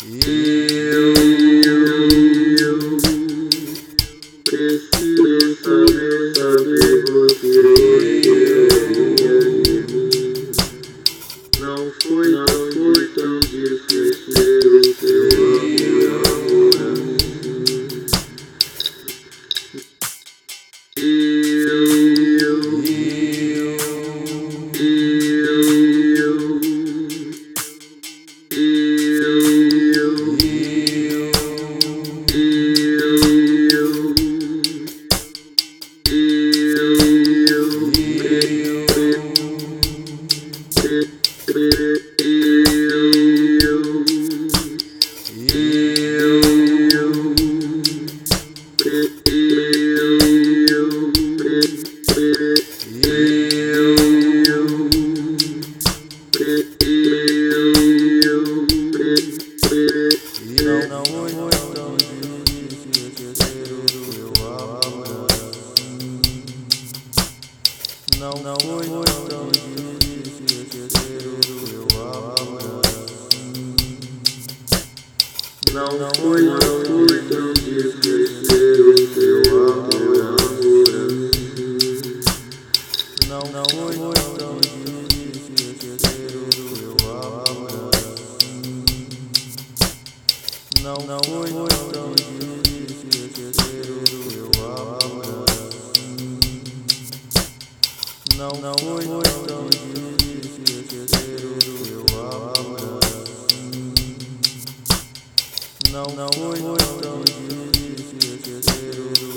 Eu preciso saber, saber você. Não foi, não foi. Não, não foi tão difícil esquecer o teu amor assim. Não, não foi, não foi tão difícil esquecer o teu amor assim. Não, não foi tão difícil esquecer o teu amor assim. Não, não foi tão difícil esquecer o Não, não foi tão difícil esquecer o meu amor. Não, não foi tão difícil esquecer o